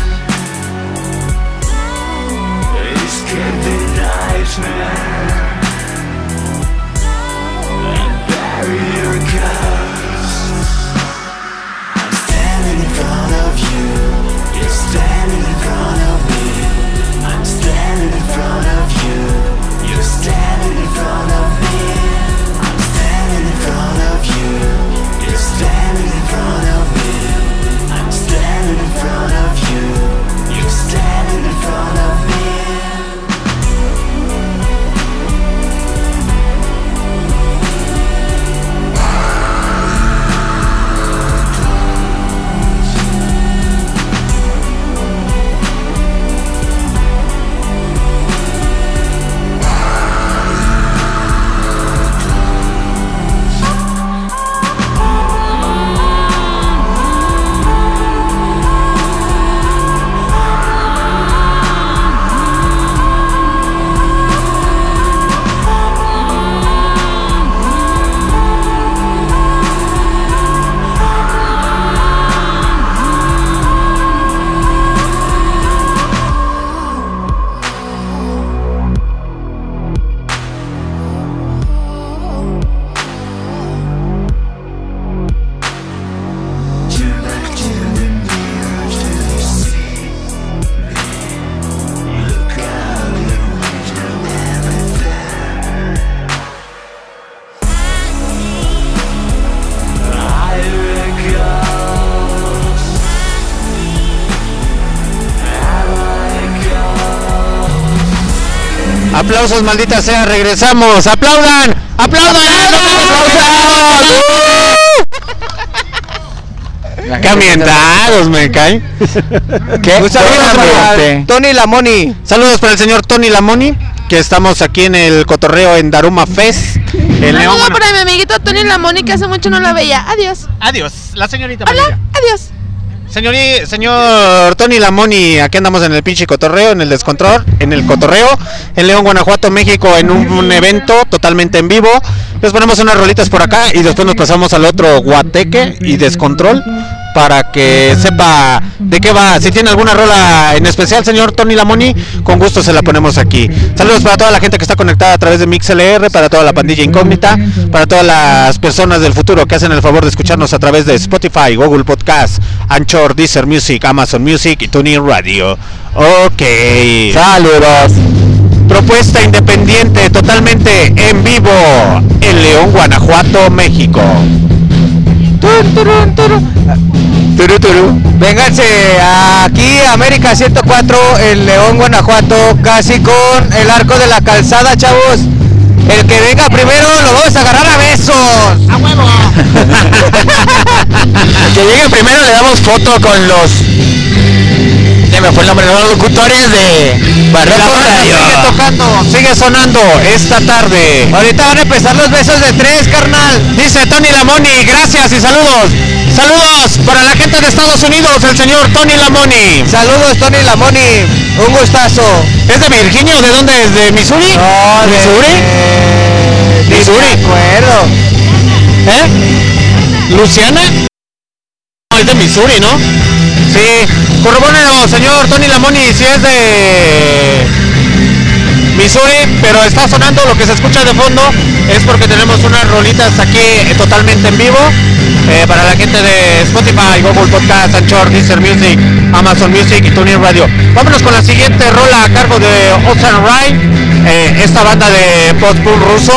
Aplausos, maldita sea, regresamos. ¡Aplaudan! ¡Aplaudan! ¡Qué ambientados me caen! ¿Qué? Un saludo para Tony Lamoni. Saludos para el señor Tony Lamoni, que estamos aquí en el cotorreo en Daruma Fest. En León, Saludo para mi amiguito Tony Lamoni, que hace mucho no la veía. Adiós. Adiós, la señorita Hola, adiós. Señor, señor Tony Lamoni, aquí andamos en el pinche cotorreo, en el descontrol, en el cotorreo, en León, Guanajuato, México, en un, un evento totalmente en vivo. Les ponemos unas rolitas por acá y después nos pasamos al otro guateque y descontrol para que sepa de qué va. Si tiene alguna rola en especial, señor Tony Lamoni, con gusto se la ponemos aquí. Saludos para toda la gente que está conectada a través de MixLR, para toda la pandilla incógnita, para todas las personas del futuro que hacen el favor de escucharnos a través de Spotify, Google Podcast, Anchor, Deezer Music, Amazon Music y TuneIn Radio. Ok. Saludos. Propuesta independiente, totalmente en vivo, en León, Guanajuato, México. Turu, turu. Vénganse aquí, América 104, en León, Guanajuato, casi con el arco de la calzada, chavos. El que venga primero lo vamos a agarrar a besos. ¡A huevo! El que llegue primero le damos foto con los. Se me fue el nombre, los locutores de Barrio La banda Radio. sigue tocando, sigue sonando esta tarde. Ahorita van a empezar los besos de tres, carnal. Dice Tony Lamoni, gracias y saludos. Saludos para la gente de Estados Unidos, el señor Tony Lamoni. Saludos, Tony Lamoni. Un gustazo. ¿Es de Virginia o de dónde es? ¿De Missouri? No, de- ¿Missouri? Missouri. De acuerdo. ¿Eh? ¿Luciana? No, es de Missouri, ¿no? Sí. Corrobórenlo, señor Tony Lamoni, si es de Missouri. pero está sonando lo que se escucha de fondo es porque tenemos unas rolitas aquí totalmente en vivo eh, para la gente de Spotify, Google Podcast, Anchor, Deezer Music, Amazon Music y TuneIn Radio. Vámonos con la siguiente rola a cargo de Ocean Ride, eh, esta banda de post-punk ruso.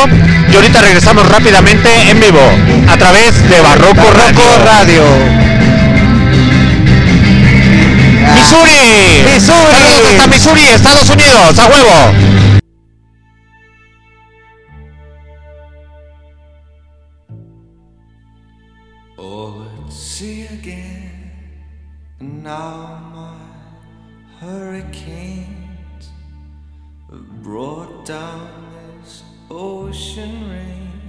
Y ahorita regresamos rápidamente en vivo a través de Barroco Radio. Missouri. Missouri. Saludos hasta Missouri, Estados Unidos, a huevo. Now my hurricanes have brought down this ocean rain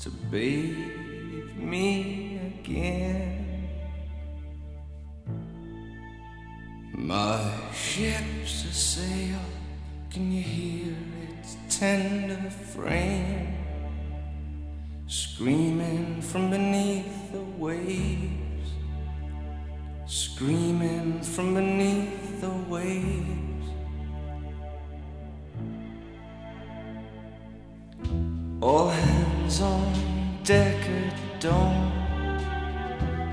to bathe me again. My ship's a sail. Can you hear its tender frame? On deck dawn,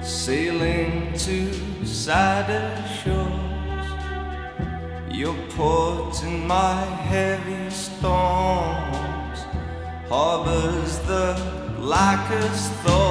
sailing to sadder shores. Your port in my heavy storms harbors the blackest thoughts.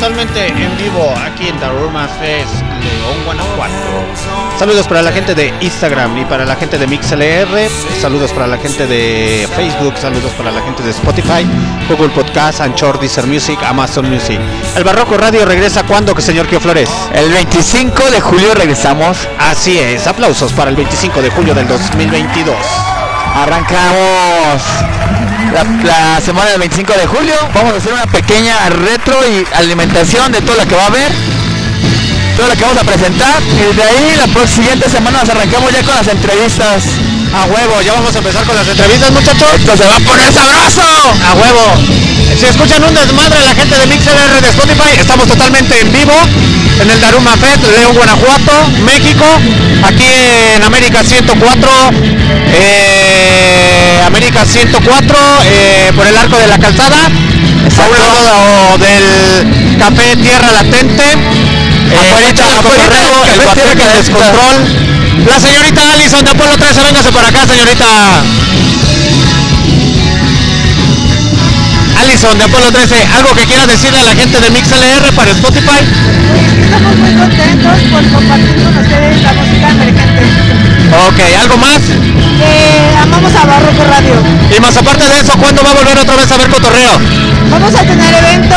Totalmente en vivo aquí en Daruma Fest, León, Guanajuato. Saludos para la gente de Instagram y para la gente de MixLR. Saludos para la gente de Facebook. Saludos para la gente de Spotify, Google Podcast, Anchor, Deezer Music, Amazon Music. El Barroco Radio regresa cuando, que señor Kio Flores. El 25 de julio regresamos. Así es. Aplausos para el 25 de julio del 2022. Arrancamos la, la semana del 25 de julio. Vamos a hacer una pequeña retro y alimentación de todo lo que va a haber. Todo lo que vamos a presentar. Y de ahí la siguiente semana nos arrancamos ya con las entrevistas. A huevo, ya vamos a empezar con las entrevistas, muchachos. Esto se va a poner sabroso. A huevo. Si escuchan un desmadre la gente de MixLR de Spotify, estamos totalmente en vivo en el Daruma Fest, León, Guanajuato, México, aquí en América 104, eh, América 104, eh, por el arco de la calzada, a un lado del Café Tierra Latente, afuera el el el Descontrol. La señorita Allison de Apolo 13, véngase por acá, señorita. Allison de Apolo 13, algo que quieras decirle a la gente de MixLR para Spotify. Estamos muy contentos por compartir con ustedes la música emergente. Ok, ¿algo más? Eh, amamos a Barroco Radio. Y más aparte de eso, ¿cuándo va a volver otra vez a ver Cotorreo? Vamos a tener evento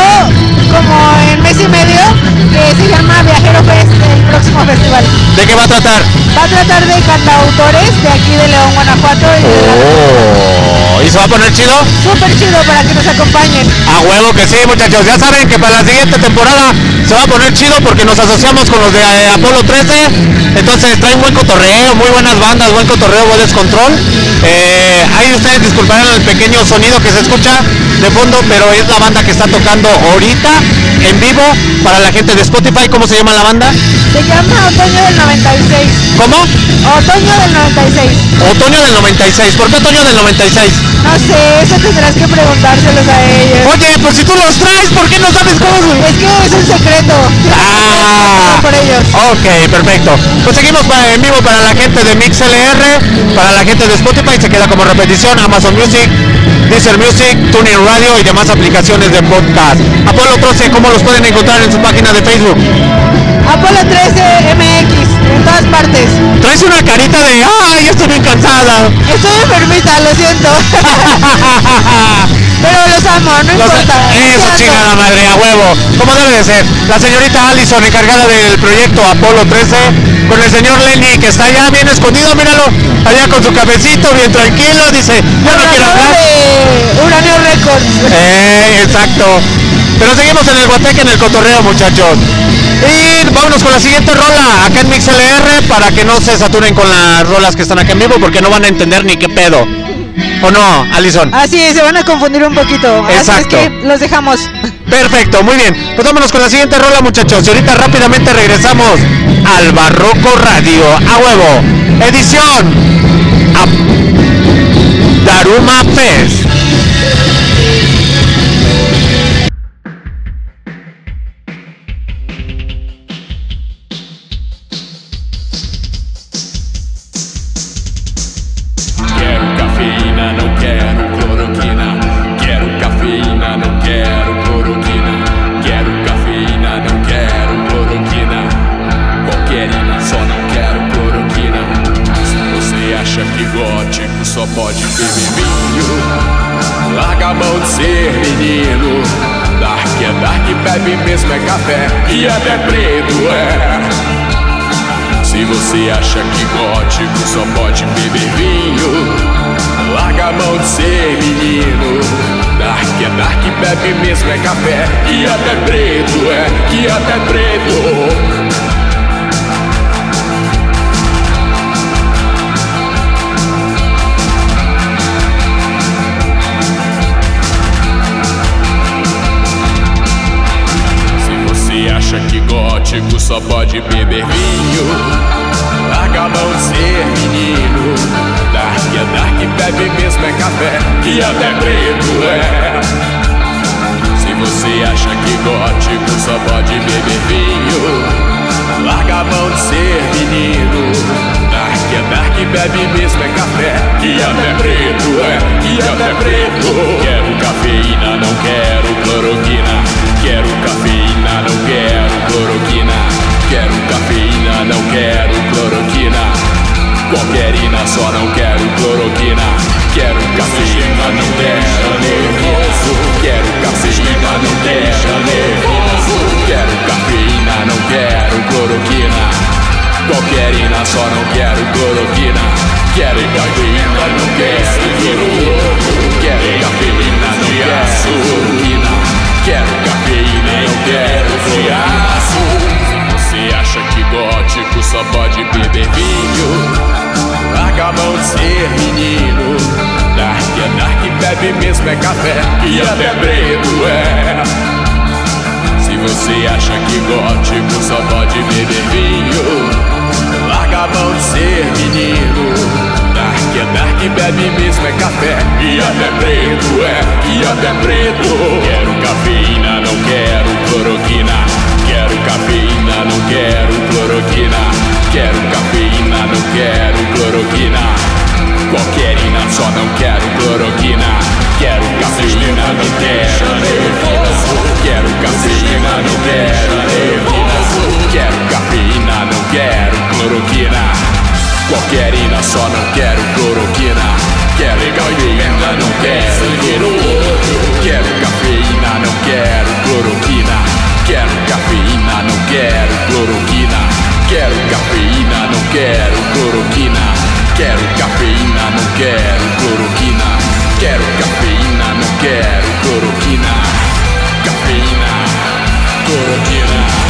como en mes y medio que se llama Viajero Fest, el próximo festival. ¿De qué va a tratar? Va a tratar de cantautores de aquí de León, Guanajuato. Y de la- Oh, ¿Y se va a poner chido? Súper chido para que nos acompañen. A huevo que sí, muchachos. Ya saben que para la siguiente temporada se va a poner chido porque nos asociamos con los de eh, Apolo 13. Entonces traen buen cotorreo, muy buenas bandas, buen cotorreo, buen descontrol. Eh, ahí ustedes disculparán el pequeño sonido que se escucha de fondo, pero es la banda que está tocando ahorita en vivo para la gente de Spotify. ¿Cómo se llama la banda? Se llama Otoño del 96. ¿Cómo? Otoño del 96. Otoño del 96. ¿Por qué otoño del 96? No sé, eso tendrás que preguntárselos a ellos. Oye, pues si tú los traes, ¿por qué no sabes cómo? Es que es un secreto. Ah, por ellos. Ok, perfecto. Pues seguimos para- en vivo para la gente de MixLR, para la gente de Spotify, se queda como repetición Amazon Music, Deezer Music, TuneIn Radio y demás aplicaciones de podcast. Apolo 13, ¿cómo los pueden encontrar en su página de Facebook? Apolo 13 MX, en todas partes. Traes una carita de, ay, estoy bien cansada. Estoy enfermita, lo siento. Pero los amo, no Los- importa. eso chingada madre, a huevo. Como debe de ser. La señorita Allison, encargada del proyecto Apolo 13, con el señor Lenny, que está allá bien escondido, míralo, allá con su cafecito, bien tranquilo, dice, yo no quiero hablar. de Uranio Records. Eh, exacto. Pero seguimos en el Guateque, en el cotorreo, muchachos. Y vámonos con la siguiente rola, acá en MixLR, para que no se saturen con las rolas que están acá en vivo, porque no van a entender ni qué pedo. ¿O no, Allison? Así es, se van a confundir un poquito. Así Exacto. es que los dejamos. Perfecto, muy bien. Pues vámonos con la siguiente rola, muchachos. Y ahorita rápidamente regresamos al Barroco Radio. A huevo. Edición. a Daruma Fest. Dark, bebe mesmo é café. E até preto é, e até preto. Quero cafeína, não quero cloroquina. Quero cafeína, não quero cloroquina. Quero cafeína, não quero cloroquina. Qualquerina, só não quero cloroquina. Quero cafeína, não quero nervoso Quero cafeína, não quero Quero cafeína, não quero cloroquina Qualquerina, só não quero cloroquina. Quero cafeína, não quero nervoso Quero cafeína, não quero cloroquina. Quero cafeína, não quero cloroquina. Quero cafeína, não quero cloroquina. Quero cafeína, não quero cloroquina. Quero cafeína, não quero cloroquina. Cafeína, cloroquina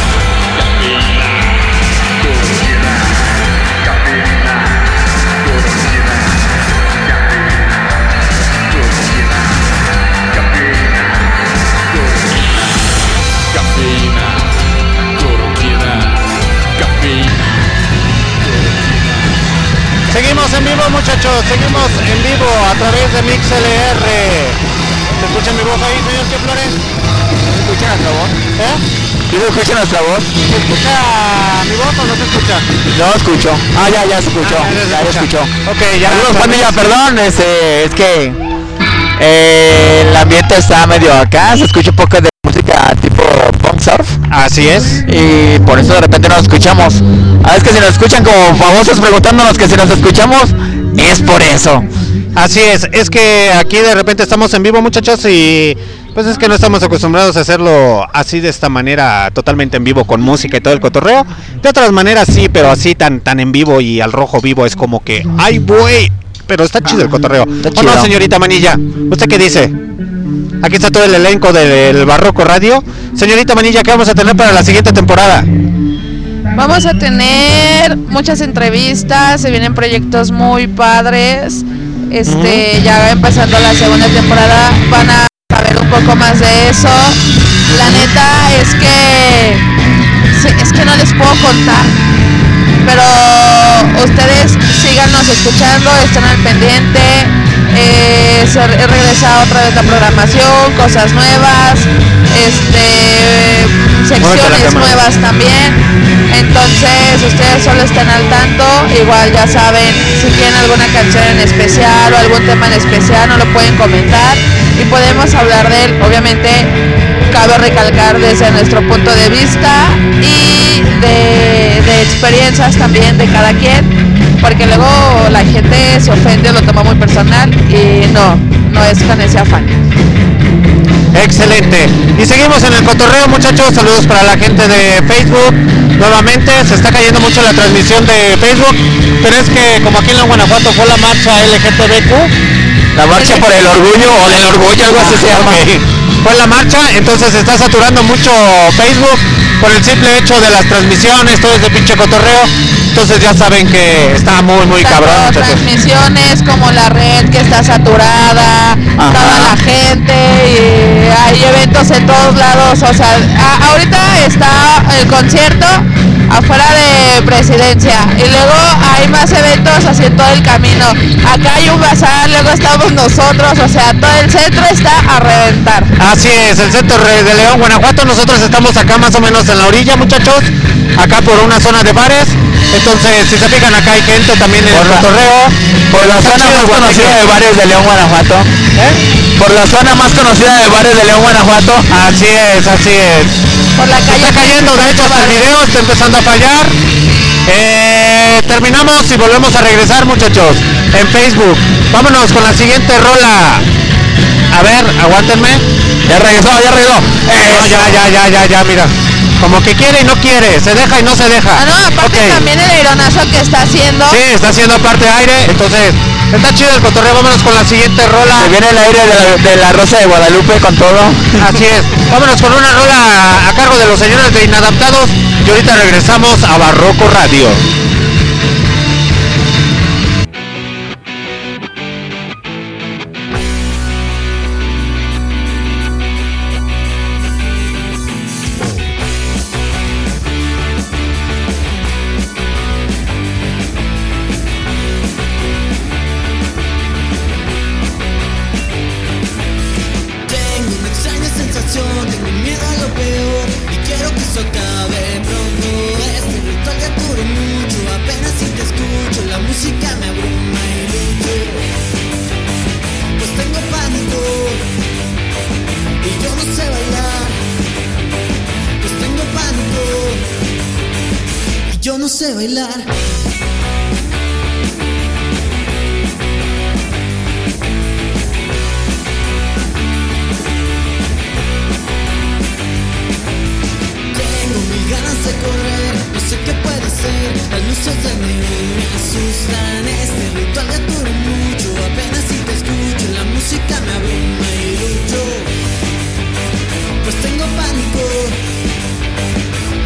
Seguimos en vivo muchachos, seguimos en vivo a través de MixLR. ¿Se escucha mi voz ahí, señor Che Flores? ¿Se escucha nuestra voz? ¿Eh? ¿Sí se escucha nuestra voz? ¿Se escucha mi voz o no se escucha? No escucho. Ah, ya, ya se escuchó. Ah, ya se ya, ya escuchó. Ok, ya. Saludos, perdón, este, es que eh, el ambiente está medio acá, se escucha un poco de Así es. Y por eso de repente no nos escuchamos. A veces que si nos escuchan como famosos preguntándonos que si nos escuchamos, es por eso. Así es, es que aquí de repente estamos en vivo muchachos y pues es que no estamos acostumbrados a hacerlo así de esta manera totalmente en vivo con música y todo el cotorreo. De otras maneras sí, pero así tan tan en vivo y al rojo vivo es como que ay güey, pero está chido el cotorreo. ¿O no, señorita Manilla? ¿Usted qué dice? Aquí está todo el elenco del Barroco Radio. Señorita Manilla, ¿qué vamos a tener para la siguiente temporada? Vamos a tener muchas entrevistas, se vienen proyectos muy padres. Este, ya empezando la segunda temporada van a saber un poco más de eso. La neta es que es que no les puedo contar. Pero ustedes síganos escuchando, estén al pendiente. Eh, se regresa otra vez la programación, cosas nuevas, este secciones nuevas también. Entonces ustedes solo estén al tanto, igual ya saben, si tienen alguna canción en especial o algún tema en especial, no lo pueden comentar y podemos hablar de él. Obviamente cabe recalcar desde nuestro punto de vista y de, experiencias también de cada quien, porque luego la gente se ofende lo toma muy personal y no, no es con ese afán. Excelente. Y seguimos en el cotorreo, muchachos. Saludos para la gente de Facebook. Nuevamente se está cayendo mucho la transmisión de Facebook, pero es que como aquí en la Guanajuato fue la marcha LGTBQ. La marcha por el orgullo o del orgullo, algo así se llama. Fue la marcha, entonces se está saturando mucho Facebook por el simple hecho de las transmisiones, todo ese pinche cotorreo. Entonces ya saben que está muy, muy Tanto cabrón, transmisiones como la red que está saturada, toda la gente y hay eventos en todos lados. O sea, a- ahorita está el concierto afuera de presidencia y luego hay más eventos así en todo el camino. Acá hay un bazar, luego estamos nosotros, o sea, todo el centro está a reventar. Así es, el centro re- de León, Guanajuato. Nosotros estamos acá más o menos en la orilla, muchachos. Acá por una zona de bares. Entonces, si se fijan acá hay gente también en el cotorreo. Por la zona más conocida de bares de León, Guanajuato. Por la zona más conocida de bares de León, Guanajuato. Así es, así es. Por la calle. Está cayendo, de hecho, hasta el video está empezando a fallar. Eh, terminamos y volvemos a regresar, muchachos, en Facebook. Vámonos con la siguiente rola. A ver, aguántenme. Ya regresó, ya regresó. No, ya, ya, ya, ya, ya, mira. Como que quiere y no quiere, se deja y no se deja. Ah, no, aparte también el aeronazo que está haciendo. Sí, está haciendo parte aire, entonces está chido el cotorreo. Vámonos con la siguiente rola. Se viene el aire de la, de la Rosa de Guadalupe con todo. Así es. Vámonos con una rola a cargo de los señores de Inadaptados y ahorita regresamos a Barroco Radio. Tengo miedo a lo peor y quiero que eso acabe pronto. Este ritual ya duró mucho, apenas si te escucho, la música me abruma y lucho. Pues tengo pánico y yo no sé bailar. Pues tengo pánico y yo no sé bailar. Las luces de neón me asustan. Este ritual dura mucho, apenas si te escucho. La música me abruma y lucho. Pues tengo pánico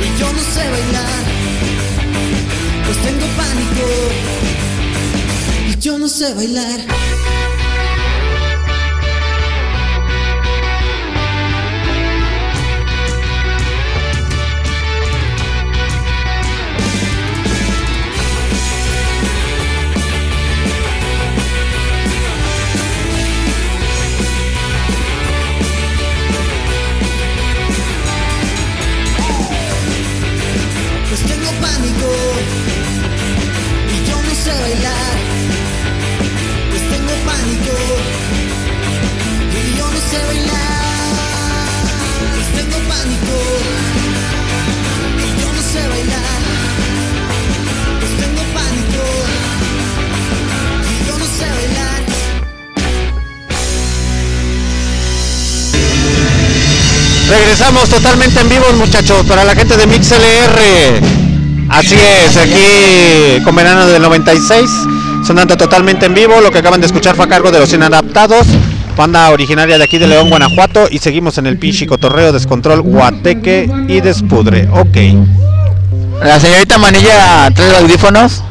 y yo no sé bailar. Pues tengo pánico y yo no sé bailar. Regresamos totalmente en vivo, muchachos, para la gente de MixLR. Así es, aquí con verano del 96, sonando totalmente en vivo. Lo que acaban de escuchar fue a cargo de los inadaptados, banda originaria de aquí de León, Guanajuato. Y seguimos en el Pichi Cotorreo, Descontrol, Guateque y Despudre. Ok. La señorita Manilla trae audífonos.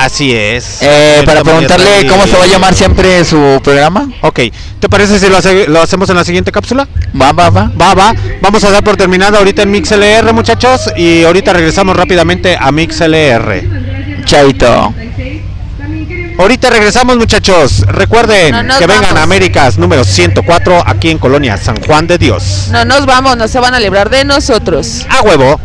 Así es. Eh, para preguntarle cómo se va a llamar siempre su programa. Ok, ¿te parece si lo, hace- lo hacemos en la siguiente cápsula? Va, va, va. Va, va. Vamos a dar por terminado ahorita en MixLR, muchachos, y ahorita regresamos rápidamente a MixLR. Chaito. Ahorita regresamos, muchachos. Recuerden No que vengan vamos. a Américas número 104 aquí en Colonia San Juan de Dios. No nos vamos, no se van a librar de nosotros. A huevo.